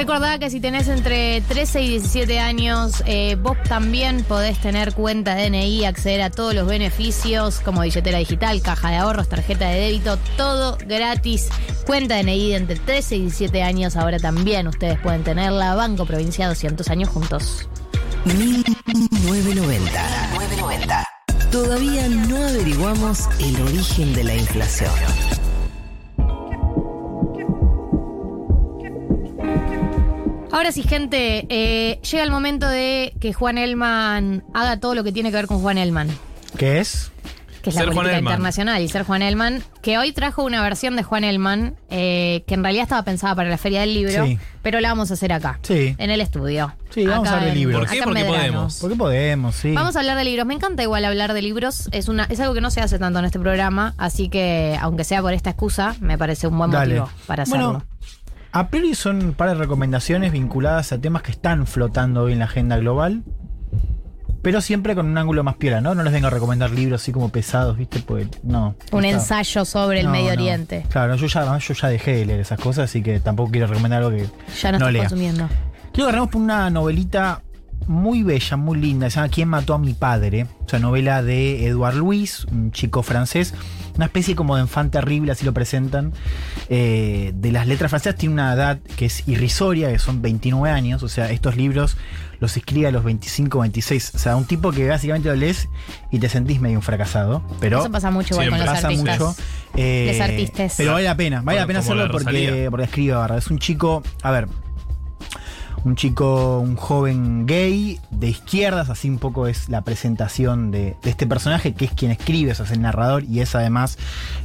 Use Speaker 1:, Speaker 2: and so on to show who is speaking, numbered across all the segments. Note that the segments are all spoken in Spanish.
Speaker 1: Recordá que si tenés entre 13 y 17 años, eh, vos también podés tener cuenta DNI, acceder a todos los beneficios como billetera digital, caja de ahorros, tarjeta de débito, todo gratis. Cuenta DNI de entre 13 y 17 años, ahora también ustedes pueden tenerla. Banco Provincia 200 años juntos.
Speaker 2: 1990. 990. Todavía no averiguamos el origen de la inflación.
Speaker 1: Ahora sí, gente, eh, llega el momento de que Juan Elman haga todo lo que tiene que ver con Juan Elman,
Speaker 3: ¿Qué es?
Speaker 1: que es la
Speaker 4: Ser Juan
Speaker 1: política
Speaker 4: Elman.
Speaker 1: internacional y ser Juan Elman, que hoy trajo una versión de Juan Elman eh, que en realidad estaba pensada para la Feria del Libro,
Speaker 3: Sí.
Speaker 1: pero la vamos a hacer acá,
Speaker 3: Sí.
Speaker 1: en el estudio.
Speaker 3: Sí, vamos a hablar de libros.
Speaker 4: ¿Por qué? Porque podemos.
Speaker 3: Porque podemos, sí.
Speaker 1: Vamos a hablar de libros. Me encanta igual hablar de libros. Es una, es algo que no se hace tanto en este programa, así que aunque sea por esta excusa, me parece un buen
Speaker 3: Dale.
Speaker 1: motivo para hacerlo.
Speaker 3: Bueno, a priori son un par de recomendaciones vinculadas a temas que están flotando hoy en la agenda global. Pero siempre con un ángulo más piola, ¿no? No les vengo a recomendar libros así como pesados, ¿viste? Pues no.
Speaker 1: un
Speaker 3: está.
Speaker 1: ensayo sobre el
Speaker 3: No,
Speaker 1: Medio
Speaker 3: no.
Speaker 1: Oriente.
Speaker 3: Claro, yo ya, yo ya dejé de leer esas cosas, así que tampoco quiero recomendar algo que
Speaker 1: Ya no,
Speaker 3: no
Speaker 1: estoy
Speaker 3: lea.
Speaker 1: consumiendo.
Speaker 3: Quiero que agarremos por una novelita muy bella, muy linda. Se llama ¿Quién mató a mi padre? O sea, novela de Edouard Louis, un chico francés. Una especie como de enfant terrible, así lo presentan. eh, de las letras francesas tiene una edad que es irrisoria, que son 29 años. O sea, estos libros los escribe a los 25, 26. O sea, un tipo que básicamente lo lees y te sentís medio un fracasado. Pero
Speaker 1: Eso pasa mucho igual con los
Speaker 3: pasa
Speaker 1: artistas.
Speaker 3: mucho. eh,
Speaker 1: artistes.
Speaker 3: Pero vale la pena, vale la pena hacerlo
Speaker 4: la
Speaker 3: porque, porque escribe. Es un chico, a ver, un chico, un joven gay de izquierdas, así un poco es la presentación de, de este personaje, que es quien escribe, es el narrador y es además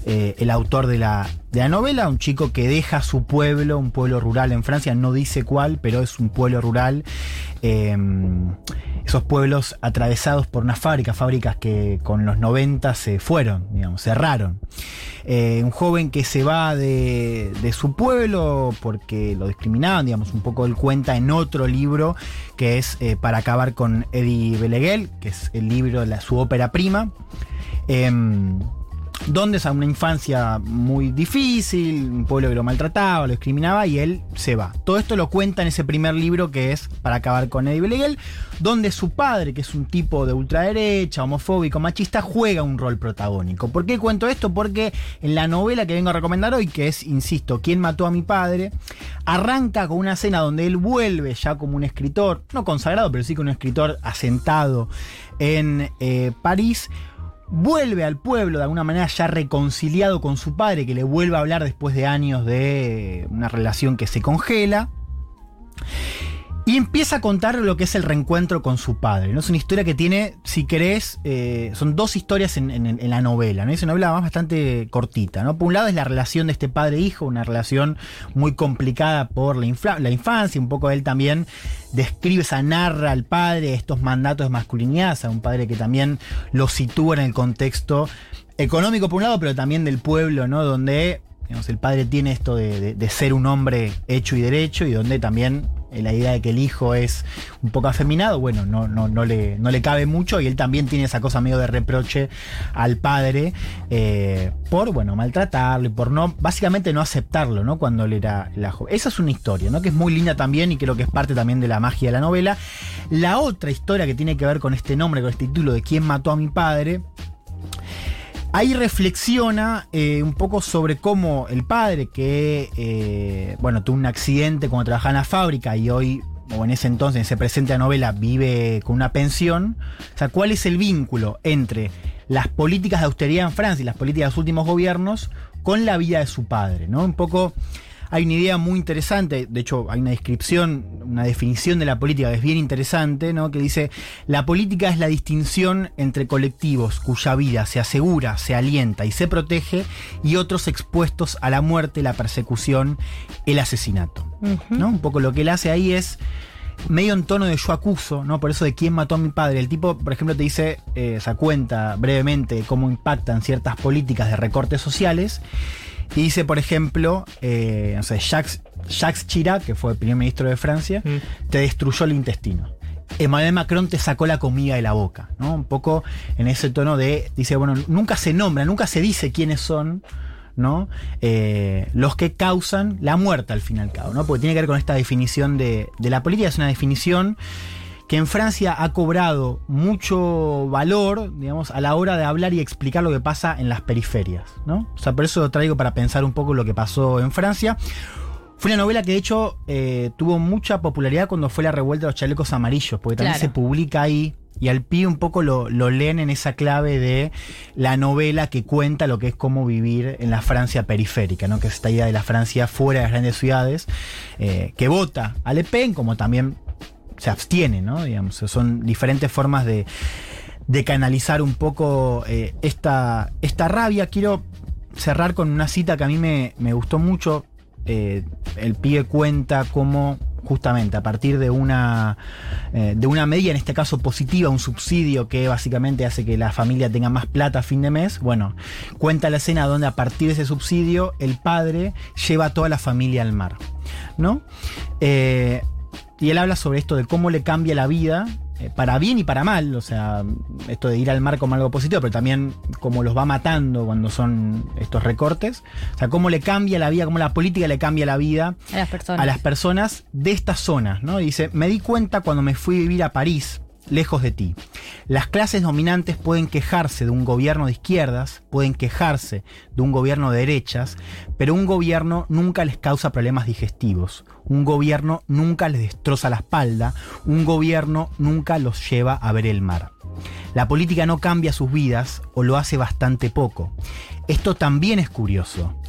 Speaker 3: eh, el autor de la, de la novela, un chico que deja su pueblo, un pueblo rural en Francia, no dice cuál, pero es un pueblo rural. eh, esos pueblos atravesados por unas fábricas, fábricas que con los 90 se fueron, digamos, cerraron. Eh, un joven que se va de, de su pueblo porque lo discriminaban, digamos, un poco él cuenta en otro libro que es eh, Para acabar con Eddie Beleguel, que es el libro de la- su ópera prima. Donde es una infancia muy difícil, un pueblo que lo maltrataba, lo discriminaba y él se va. Todo esto lo cuenta en ese primer libro que es Para acabar con Eddie Beleguel, donde su padre, que es un tipo de ultraderecha, homofóbico, machista, juega un rol protagónico. ¿Por qué cuento esto? Porque en la novela que vengo a recomendar hoy, que es, insisto, ¿Quién mató a mi padre? Arranca con una escena donde él vuelve ya como un escritor, no consagrado, pero sí como un escritor asentado en eh, París vuelve al pueblo de alguna manera ya reconciliado con su padre, que le vuelve a hablar después de años de una relación que se congela. Y empieza a contar lo que es el reencuentro con su padre. ¿no? Es una historia que tiene, si querés, eh, son dos historias en, la novela. ¿no? Es una novela más bastante cortita. ¿no? Por un lado es la relación de este padre-hijo, una relación muy complicada por la, la infancia. Un poco él también describe, esa narra al padre estos mandatos de masculinidad. Sea, un padre que también lo sitúa en el contexto económico por un lado, pero también del pueblo, ¿no? Donde el padre tiene esto de, de- ser un hombre hecho y derecho y donde también la idea de que el hijo es un poco afeminado, bueno, no, no, no, le, no le cabe mucho y él también tiene esa cosa medio de reproche al padre eh, por, bueno, maltratarlo y por no, básicamente no aceptarlo, ¿no? Cuando él era, era joven. Esa es una historia, ¿no? Que es muy linda también y creo que es parte también de la magia de la novela. La otra historia que tiene que ver con este nombre, con este título de ¿Quién mató a mi padre? Ahí reflexiona eh, un poco sobre cómo el padre, que eh, bueno, tuvo un accidente cuando trabajaba en la fábrica y hoy, o en ese entonces, en ese presente la novela, vive con una pensión. O sea, ¿cuál es el vínculo entre las políticas de austeridad en Francia y las políticas de los últimos gobiernos con la vida de su padre? ¿no? Un poco. Hay una idea muy interesante, de hecho hay una descripción, una definición de la política que es bien interesante, ¿no? que dice, la política es la distinción entre colectivos cuya vida se asegura, se alienta y se protege y otros expuestos a la muerte, la persecución, el asesinato. ¿no? Un poco lo que él hace ahí es medio en tono de yo acuso, ¿no? Por eso de quién mató a mi padre. El tipo, por ejemplo, te dice, eh, se cuenta brevemente cómo impactan ciertas políticas de recortes sociales. Y dice, por ejemplo, eh, no sé, Jacques, Jacques Chirac, que fue el primer ministro de Francia, te destruyó el intestino. Emmanuel Macron te sacó la comida de la boca, ¿no? Un poco en ese tono de, dice, bueno, nunca se nombra, nunca se dice quiénes son ¿no? Eh, los que causan la muerte al fin y al cabo, ¿no? Porque tiene que ver con esta definición de, de la política, es una definición que en Francia ha cobrado mucho valor, digamos, a la hora de hablar y explicar lo que pasa en las periferias, ¿no? O sea, por eso lo traigo para pensar un poco lo que pasó en Francia. Fue una novela que de hecho eh, tuvo mucha popularidad cuando fue la revuelta de los chalecos amarillos, porque también
Speaker 1: Claro.
Speaker 3: se publica ahí y al pie un poco lo, lo leen en esa clave de la novela que cuenta lo que es cómo vivir en la Francia periférica, ¿no? que es esta idea de la Francia fuera de las grandes ciudades, eh, que vota a Le Pen, como también se abstiene, ¿no? Digamos, son diferentes formas de, canalizar un poco eh, esta, esta rabia. Quiero cerrar con una cita que a mí me, me gustó mucho. Eh, el pibe cuenta cómo justamente a partir de una, eh, de una medida, en este caso positiva, un subsidio que básicamente hace que la familia tenga más plata a fin de mes, bueno, cuenta la escena donde a partir de ese subsidio el padre lleva a toda la familia al mar, ¿no? Y él habla sobre esto de cómo le cambia la vida, eh, para bien y para mal, o sea, esto de ir al mar como algo positivo, pero también cómo los va matando cuando son estos recortes, o sea, cómo le cambia la vida, cómo la política le cambia la vida
Speaker 1: A las personas.
Speaker 3: a las personas de estas zonas, ¿no? Dice, me di cuenta cuando me fui a vivir a París, lejos de ti. Las clases dominantes pueden quejarse de un gobierno de izquierdas, pueden quejarse de un gobierno de derechas, pero un gobierno nunca les causa problemas digestivos. Un gobierno nunca les destroza la espalda, un gobierno nunca los lleva a ver el mar. La política no cambia sus vidas o lo hace bastante poco. Esto también es curioso.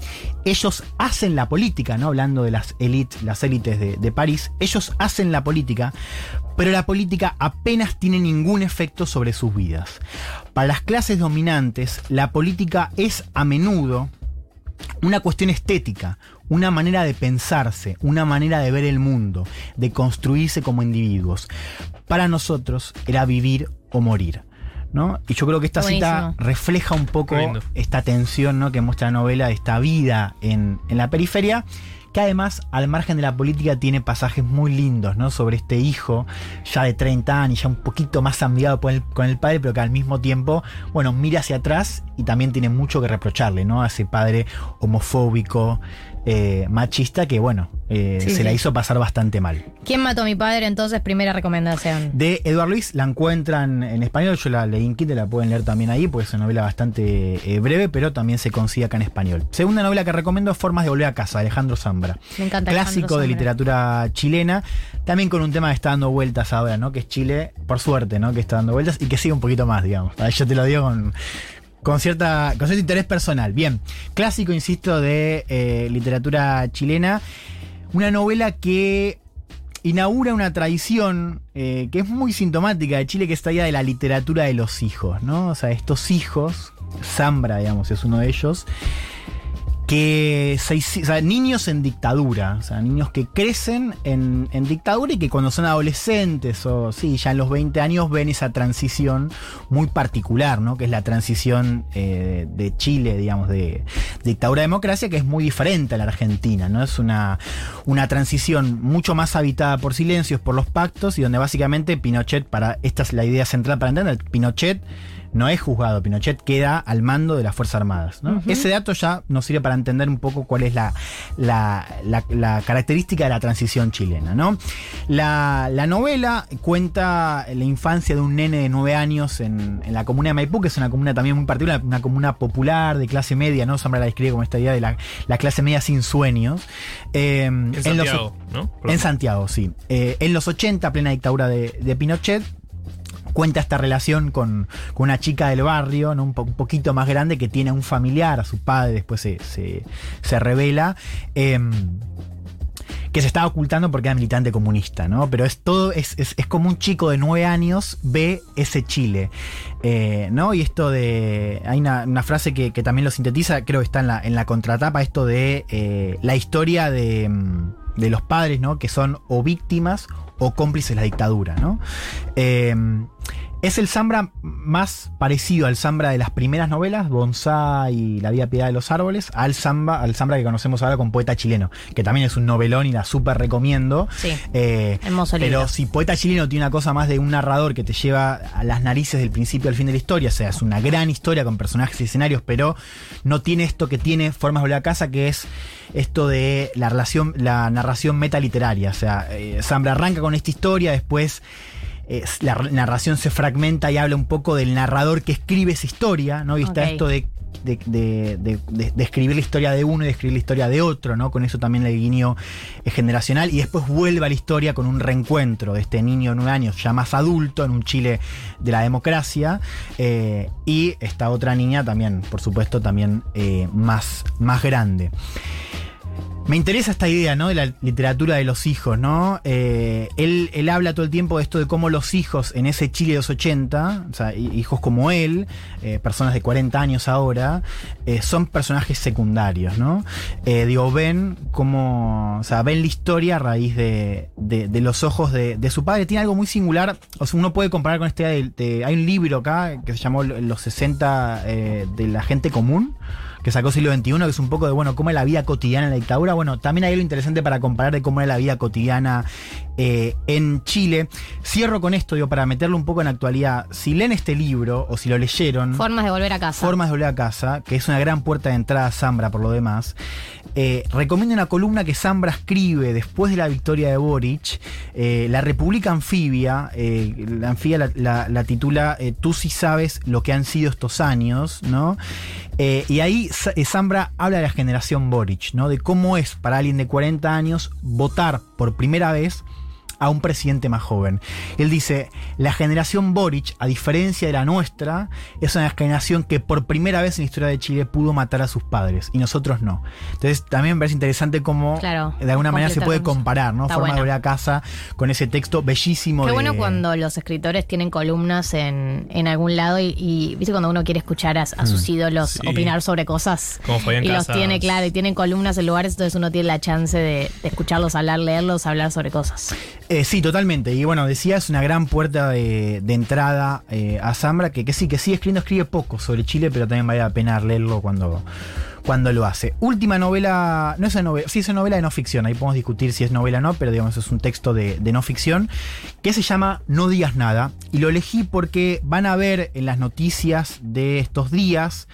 Speaker 3: Ellos hacen la política, ¿no? Hablando de las élites, de, de París, ellos hacen la política, pero la política apenas tiene ningún efecto sobre sus vidas. Para las clases dominantes, la política es a menudo una cuestión estética, una manera de pensarse, una manera de ver el mundo, de construirse como individuos. Para nosotros era vivir o morir. ¿no? Y yo creo que esta cita refleja un poco esta tensión ¿no? que muestra la novela de esta vida en, en la periferia, que además, al margen de la política, tiene pasajes muy lindos, ¿no? Sobre este hijo, ya de 30 años, ya un poquito más amigado con el, con el padre, pero que al mismo tiempo, bueno, mira hacia atrás y también tiene mucho que reprocharle, ¿no? A ese padre homofóbico, eh, machista, que bueno, eh,
Speaker 1: Sí,
Speaker 3: se
Speaker 1: sí.
Speaker 3: la hizo pasar bastante mal.
Speaker 1: ¿Quién mató a mi padre? Entonces, primera recomendación.
Speaker 3: De Eduard Luis la encuentran en español, yo la leí en Kindle, la pueden leer también ahí, porque es una novela bastante eh, breve, pero también se consigue acá en español. Segunda novela que recomiendo es Formas de volver a casa, Alejandro Zambra.
Speaker 1: Me encanta.
Speaker 3: Clásico
Speaker 1: Alejandro
Speaker 3: de literatura chilena, también con un tema que está dando vueltas ahora, ¿no? Que es Chile, por suerte, ¿no? Que está dando vueltas y que sigue un poquito más, digamos. Yo te lo digo con, con, cierta, con cierto interés personal. Bien, clásico, insisto, de eh, literatura chilena. Una novela que inaugura una tradición eh, que es muy sintomática de Chile, que es esta idea de la literatura de los hijos, ¿no? O sea, estos hijos, Zambra, digamos, es uno de ellos, que se o niños en dictadura, o sea, niños que crecen en, en dictadura y que cuando son adolescentes o sí, ya en los 20 años ven esa transición muy particular, ¿no? Que es la transición eh, de Chile, digamos, de dictadura a democracia, que es muy diferente a la Argentina, ¿no? Es una, una transición mucho más habitada por silencios, por los pactos, y donde básicamente Pinochet, para, esta es la idea central para entender, Pinochet no es juzgado, Pinochet queda al mando de las Fuerzas Armadas. ¿no? Ese dato ya nos sirve para entender un poco cuál es la, la, la- la característica de la transición chilena. ¿no? La, la novela cuenta la infancia de un nene de nueve años en, en la comuna de Maipú, que es una comuna también muy particular, una comuna popular de clase media, ¿no? Sombra la describe como esta idea de la, la clase media sin sueños. Eh,
Speaker 4: En Santiago, ¿no?
Speaker 3: en Santiago, sí. Eh, en los 80, plena dictadura de, de Pinochet, cuenta esta relación con, con una chica del barrio, ¿no? un, po- un poquito más grande, que tiene un familiar, a su padre, después se, se, revela. em, que se estaba ocultando porque era militante comunista, ¿no? Pero es todo, es, es, es como un chico de nueve años ve ese Chile, eh, ¿no? Y esto de. Hay una, una frase que, que también lo sintetiza, creo que está en la, en la contratapa, esto de eh, la historia de, mm, de los padres, ¿no? Que son o víctimas o cómplices de la dictadura, ¿no? Eh, Es el Zambra más parecido al Zambra de las primeras novelas, Bonsai y La vida piedad de los árboles, al Zambra, al Zambra que conocemos ahora con Poeta Chileno, que también es un novelón y la súper recomiendo.
Speaker 1: Sí.
Speaker 3: Eh,
Speaker 1: Hermoso libro.
Speaker 3: pero si Poeta Chileno tiene una cosa más de un narrador que te lleva a las narices del principio al fin de la historia, o sea, es una gran historia con personajes y escenarios, pero no tiene esto que tiene Formas de volver a casa, que es esto de la relación, la narración metaliteraria. O sea, eh, Zambra arranca con esta historia, después eh, la narración se fragmenta y habla un poco del narrador que escribe esa historia, ¿no? Y está esto de, de, de- de- de- de escribir la historia de uno y de escribir la historia de otro, ¿no? Con eso también el guiño es generacional. Y después vuelve a la historia con un reencuentro de este niño de nueve años, ya más adulto, en un Chile de la democracia. eh, y esta otra niña también, por supuesto, también eh, más, más grande. Me interesa esta idea, ¿no? De la literatura de los hijos, ¿no? Eh, él, él habla todo el tiempo de esto de cómo los hijos en ese Chile de los 80, o sea, hi- hijos como él, eh, personas de 40 años ahora, eh, son personajes secundarios, ¿no? Digo, ven cómo, o sea, ven la historia a raíz de, de- los ojos de, de su padre. Tiene algo muy singular, o sea, uno puede comparar con de- hay un libro acá que se llamó Los 60 eh, de la gente común que sacó siglo XXI, que es un poco de, bueno, cómo es la vida cotidiana en la dictadura. Bueno, también hay algo interesante para comparar de cómo era la vida cotidiana eh, en Chile. Cierro con esto, digo, para meterlo un poco en actualidad. Si leen este libro, o si lo leyeron,
Speaker 1: Formas de volver a casa.
Speaker 3: Formas de volver a casa, que es una gran puerta de entrada a Zambra por lo demás. Eh, recomiendo una columna que Zambra escribe después de la victoria de Boric, eh, La República Anfibia. la anfibia la, la- la titula Tú sí sabes lo que han sido estos años, ¿no? Y ahí Zambra habla de la generación Boric, ¿no? De cómo es para alguien de 40 años votar por primera vez a un presidente más joven. Él dice, la generación Boric, a diferencia de la nuestra, es una generación que por primera vez en la historia de Chile pudo matar a sus padres y nosotros no. Entonces también me parece interesante cómo
Speaker 1: Claro,
Speaker 3: de alguna manera se puede comparar, ¿no?
Speaker 1: Está
Speaker 3: Forma de volver a casa con ese texto bellísimo.
Speaker 1: Qué
Speaker 3: de-
Speaker 1: bueno cuando los escritores tienen columnas en, en algún lado y, y, viste cuando uno quiere escuchar a, a
Speaker 3: Mm.
Speaker 1: sus ídolos
Speaker 4: Sí.
Speaker 1: opinar sobre cosas
Speaker 4: Como Fabián
Speaker 1: y los tiene claro y tienen columnas en lugares entonces uno tiene la chance de, de escucharlos hablar, leerlos, hablar sobre cosas.
Speaker 3: Eh, sí, totalmente. Y bueno, decía, es una gran puerta de, entrada eh, a Zambra, que, que sí, que sigue escribiendo, escribe poco sobre Chile, pero también vale la pena leerlo cuando, cuando lo hace. Última novela, no es una novela, sí es una novela de no ficción, ahí podemos discutir si es novela o no, pero digamos es un texto de no ficción, que se llama No digas nada. Y lo elegí porque van a ver en las noticias de estos días,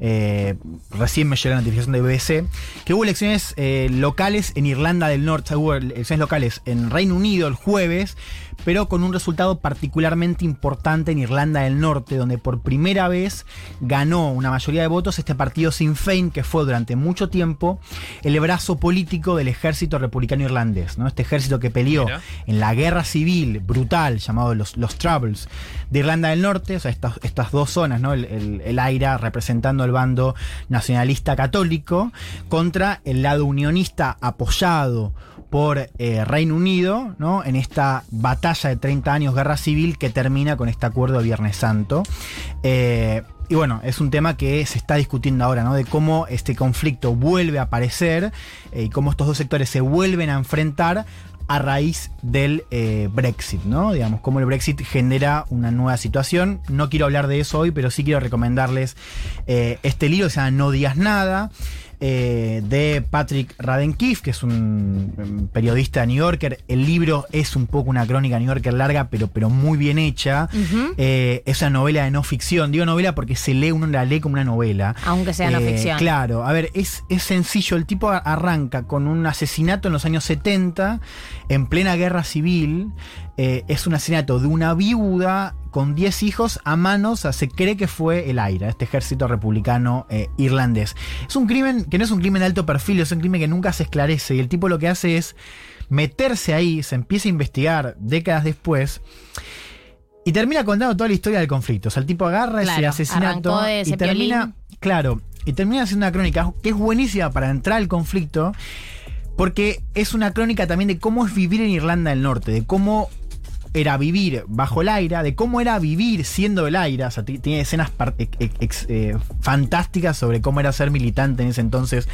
Speaker 3: eh, recién me llegó la notificación de BBC, que hubo elecciones eh, locales en Irlanda del Norte, hubo elecciones locales en Reino Unido el jueves, pero con un resultado particularmente importante en Irlanda del Norte, donde por primera vez ganó una mayoría de votos este partido Sinn Féin, que fue durante mucho tiempo el brazo político del ejército republicano irlandés, ¿no? Este ejército que peleó
Speaker 4: Mira.
Speaker 3: en la guerra civil brutal, llamado los, los Troubles, de Irlanda del Norte, o sea, estas, estas dos zonas, ¿no? El, el, el AIRA representando el bando nacionalista católico, contra el lado unionista apoyado por eh, Reino Unido, ¿no? En esta batalla de 30 años, guerra civil, que termina con este acuerdo de Viernes Santo. Eh, y bueno, es un tema que se está discutiendo ahora, ¿no? De cómo este conflicto vuelve a aparecer eh, y cómo estos dos sectores se vuelven a enfrentar a raíz del eh, Brexit, ¿no? Digamos, cómo el Brexit genera una nueva situación. No quiero hablar de eso hoy, pero sí quiero recomendarles eh, este libro que se llama No digas nada. Eh, de Patrick Radenkiff, que es un periodista de New Yorker. El libro es un poco una crónica New Yorker larga, pero, pero muy bien hecha. Eh, es una novela de no ficción. Digo novela porque se lee, uno la lee como una novela.
Speaker 1: Aunque sea no
Speaker 3: Eh,
Speaker 1: ficción.
Speaker 3: Claro, a ver, es, es sencillo. El tipo arranca con un asesinato en los años 70, en plena guerra civil. Eh, es un asesinato de una viuda con 10 hijos a manos, o sea, se cree que fue el AIRA, este ejército republicano eh, irlandés. Es un crimen que no es un crimen de alto perfil, es un crimen que nunca se esclarece. Y el tipo lo que hace es meterse ahí, se empieza a investigar décadas después. Y termina contando toda la historia del conflicto. O sea, el tipo agarra ese
Speaker 1: Claro,
Speaker 3: asesinato
Speaker 1: arrancó de
Speaker 3: y
Speaker 1: ese
Speaker 3: termina. Claro, y termina haciendo una crónica que es buenísima para entrar al conflicto. Porque es una crónica también de cómo es vivir en Irlanda del Norte, de cómo era vivir bajo el aire, de cómo era vivir siendo el aire. O sea, ti- tiene escenas eh, fantásticas sobre cómo era ser militante en ese entonces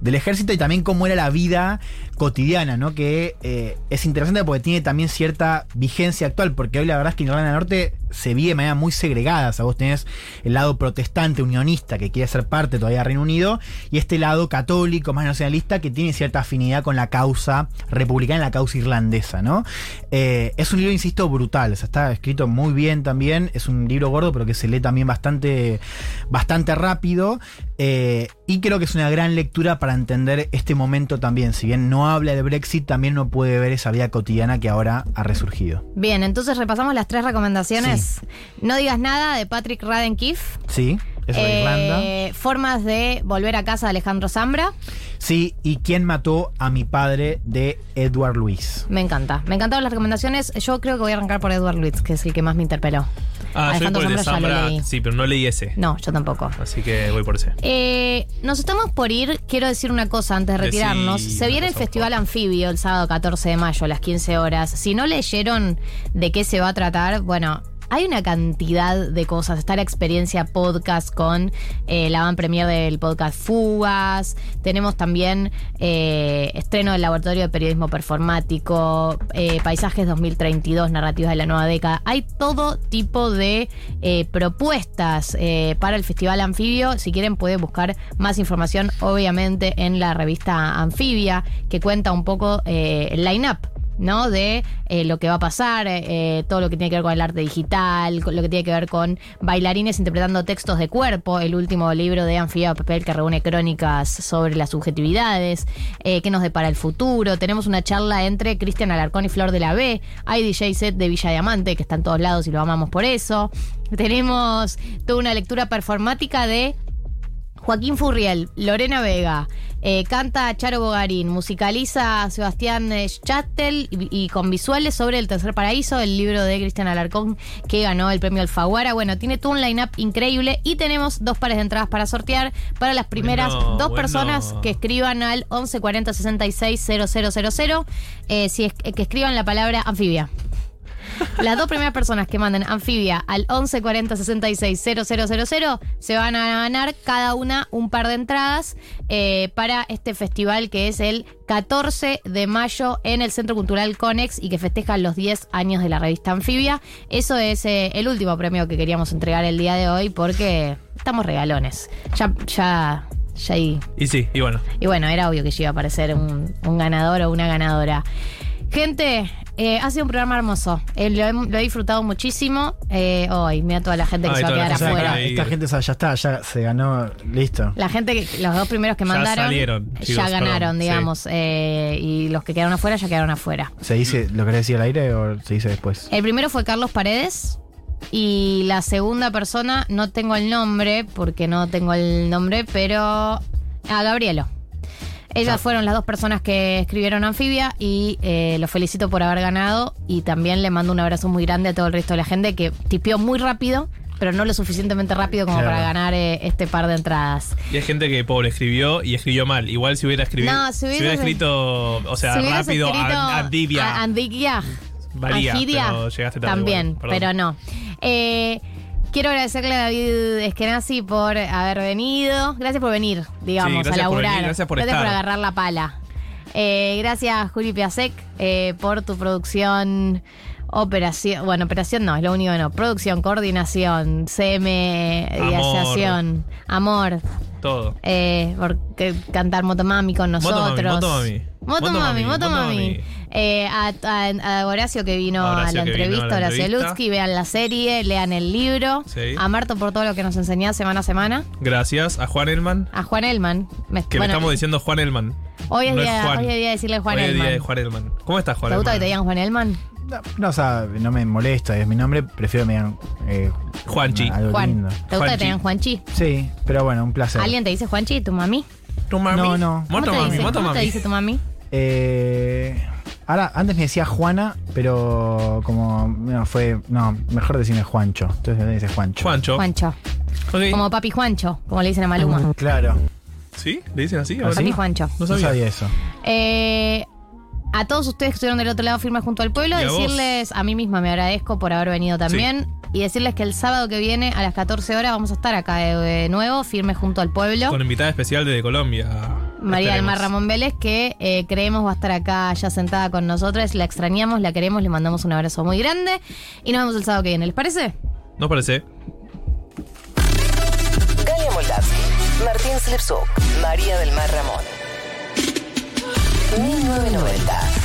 Speaker 3: del ejército y también cómo era la vida cotidiana, ¿no? Que eh, es interesante porque tiene también cierta vigencia actual, porque hoy la verdad es que en Irlanda del Norte se vive de manera muy segregada. O sea, vos tenés el lado protestante, unionista, que quiere ser parte todavía del Reino Unido, y este lado católico, más nacionalista, que tiene cierta afinidad con la causa republicana, la causa irlandesa, ¿no? Eh, es un libro, insisto, brutal. O sea, está escrito muy bien también. Es un libro gordo, pero que se lee también bastante, bastante rápido. Eh, y creo que es una gran lectura para entender este momento también. Si bien no habla de Brexit, también no puede ver esa vida cotidiana que ahora ha resurgido.
Speaker 1: Bien, entonces repasamos las tres recomendaciones. No digas nada de Patrick Raddenkeefe.
Speaker 3: Sí, eso de Irlanda.
Speaker 1: Eh, formas de volver a casa de Alejandro Zambra.
Speaker 3: Sí, y quién mató a mi padre de Edward Luis.
Speaker 1: Me encanta. Me encantaron las recomendaciones. Yo creo que voy a arrancar por Edward Luiz, que es el que más me interpeló.
Speaker 4: Ah, yo voy
Speaker 1: Alejandro
Speaker 4: por de
Speaker 1: Zambra ya lo leí.
Speaker 4: Sí, pero no leí ese.
Speaker 1: No, yo tampoco.
Speaker 4: Así que voy por ese.
Speaker 1: Eh, nos estamos por ir. Quiero decir una cosa antes de
Speaker 4: Decí
Speaker 1: retirarnos. Se viene el Festival Anfibio el sábado 14 de mayo a las 15 horas. Si no leyeron de qué se va a tratar, bueno. Hay una cantidad de cosas. Está la experiencia podcast con eh, la van premier del podcast Fugas. Tenemos también eh, estreno del Laboratorio de Periodismo Performático, eh, Paisajes 2032, Narrativas de la Nueva Década. Hay todo tipo de eh, propuestas eh, para el Festival Anfibio. Si quieren pueden buscar más información, obviamente, en la revista Anfibia, que cuenta un poco eh, el line-up. ¿No? De eh, lo que va a pasar, eh, todo lo que tiene que ver con el arte digital, lo que tiene que ver con bailarines interpretando textos de cuerpo, el último libro de Anfibia Papel que reúne crónicas sobre las subjetividades, eh, qué nos depara el futuro. Tenemos una charla entre Cristian Alarcón y Flor de la B, hay DJ set de Villa Diamante, que está en todos lados y lo amamos por eso. Tenemos toda una lectura performática de Joaquín Furriel, Lorena Vega, eh, canta Charo Bogarín, musicaliza Sebastián eh, Chattel y, y con visuales sobre El Tercer Paraíso, el libro de Cristian Alarcón que ganó el premio Alfaguara. Bueno, tiene todo un line-up increíble y tenemos dos pares de entradas para sortear para las primeras
Speaker 4: Bueno,
Speaker 1: dos
Speaker 4: bueno.
Speaker 1: personas que escriban al 11 40 66 000, eh, si es, que escriban la palabra anfibia. Las dos primeras personas que manden anfibia al 11 40 66 000 se van a ganar cada una un par de entradas eh, para este festival que es el 14 de mayo en el Centro Cultural Conex y que festeja los 10 años de la revista Anfibia. Eso es eh, el último premio que queríamos entregar el día de hoy porque estamos regalones. Ya, ya, ya ahí
Speaker 4: Y sí, y bueno.
Speaker 1: y bueno, era obvio que ya iba a aparecer un, un ganador o una ganadora. Gente, eh, ha sido un programa hermoso. Eh, lo, he, lo he disfrutado muchísimo. Eh, hoy, mira toda la gente que
Speaker 4: Ay,
Speaker 1: se va a quedar
Speaker 4: que
Speaker 1: afuera.
Speaker 4: ir.
Speaker 3: Esta gente ya está, ya se ganó, listo.
Speaker 1: La gente, que, los dos primeros que
Speaker 4: Ya
Speaker 1: mandaron,
Speaker 4: salieron,
Speaker 1: ya ganaron,
Speaker 4: perdón,
Speaker 1: digamos. eh, y los que quedaron afuera, ya quedaron afuera.
Speaker 3: ¿Se dice, lo querés decir al aire o se dice después?
Speaker 1: El primero fue Carlos Paredes. Y la segunda persona, no tengo el nombre, porque no tengo el nombre, pero. A Gabrielo. Ellas fueron las dos personas que escribieron Anfibia y eh, los felicito por haber ganado. Y también le mando un abrazo muy grande a todo el resto de la gente que tipió muy rápido, pero no lo suficientemente rápido como
Speaker 3: Claro.
Speaker 1: para ganar eh, este par de entradas.
Speaker 4: Y hay gente que, pobre, escribió y escribió mal. Igual si hubiera, escribido,
Speaker 1: No, si
Speaker 4: si
Speaker 1: hubieras-
Speaker 4: hubiera escrito, o sea,
Speaker 1: Si
Speaker 4: rápido, Andivia.
Speaker 1: a- Andigia.
Speaker 4: Valía, pero llegaste tarde
Speaker 1: También,
Speaker 4: igual,
Speaker 1: pero no. Eh, quiero agradecerle a David Eskenazi por haber venido. Gracias por venir, digamos,
Speaker 4: Sí, gracias
Speaker 1: a
Speaker 4: por
Speaker 1: laburar.
Speaker 4: venir, gracias por estar.
Speaker 1: agarrar la pala. Eh, gracias, Juli Piasek, eh, por tu producción. Operación, bueno, operación no, es lo único que no. Producción, coordinación, CM,
Speaker 4: Amor.
Speaker 1: ideación, amor,
Speaker 4: Todo.
Speaker 1: eh, por cantar Motomami con nosotros.
Speaker 4: Motomami, Motomami.
Speaker 1: Motomami,
Speaker 4: Motomami,
Speaker 1: Motomami.
Speaker 4: Motomami.
Speaker 1: Eh, a, a- a Horacio que vino
Speaker 4: A Horacio
Speaker 1: a la
Speaker 4: que vino a la
Speaker 1: entrevista, Horacio
Speaker 4: entrevista.
Speaker 1: Lutsky, vean la serie, lean el libro.
Speaker 4: Sí.
Speaker 1: A Marto por todo lo que nos enseñás semana a semana.
Speaker 4: Gracias a Juan Elman.
Speaker 1: A Juan Elman. Me-
Speaker 4: Que
Speaker 1: bueno,
Speaker 4: le estamos diciendo Juan Elman.
Speaker 1: hoy, es
Speaker 4: no es
Speaker 1: día,
Speaker 4: Juan.
Speaker 1: hoy es día de decirle Juan
Speaker 4: Hoy es
Speaker 1: Elman.
Speaker 4: día de Juan Elman. ¿Cómo estás, Juan
Speaker 1: ¿Te gusta que te digan Juan Elman?
Speaker 3: No, no, o sea, no me molesta, es mi nombre, prefiero que me digan eh,
Speaker 4: Juanchi.
Speaker 3: algo
Speaker 1: Juan.
Speaker 3: lindo.
Speaker 1: ¿Te gusta que
Speaker 4: Juanchi.
Speaker 1: te digan Juanchi?
Speaker 3: Sí, pero bueno, un placer.
Speaker 1: ¿Alguien te dice Juanchi? ¿Tu mami?
Speaker 4: ¿Tu mami?
Speaker 3: No, no.
Speaker 1: ¿Cómo
Speaker 4: Moto
Speaker 1: te
Speaker 4: mami,
Speaker 1: dice?
Speaker 4: moto
Speaker 1: ¿Cómo te
Speaker 4: mami.
Speaker 1: dice tu mami?
Speaker 3: Eh, ahora, antes me decía Juana, pero como no, fue, no, mejor decirme Juancho. Entonces me dice Juancho.
Speaker 4: Juancho.
Speaker 1: Juancho. Como papi Juancho, como le dicen a Maluma.
Speaker 3: Claro.
Speaker 4: ¿Sí? ¿Le dicen así?
Speaker 3: ¿Ah, sí?
Speaker 1: Papi Juancho.
Speaker 4: No
Speaker 3: No
Speaker 4: sabía.
Speaker 3: eso.
Speaker 1: Eh, a todos ustedes que estuvieron del otro lado firmes junto al pueblo,
Speaker 4: a vos.
Speaker 1: decirles, a mí misma me agradezco por haber venido también, y decirles que el sábado que viene a las 14 horas vamos a estar acá de, de nuevo, firmes junto al pueblo.
Speaker 4: Con invitada especial desde Colombia.
Speaker 1: María del. Mar Ramón Vélez, que eh, creemos va a estar acá ya sentada con nosotras. La extrañamos, la queremos, le mandamos un abrazo muy grande. Y nos vemos el sábado que viene, ¿les parece?
Speaker 4: ¿No parece?
Speaker 2: Galia Moldavsky, Martín Slepsuk, María del Mar Ramón. 1990.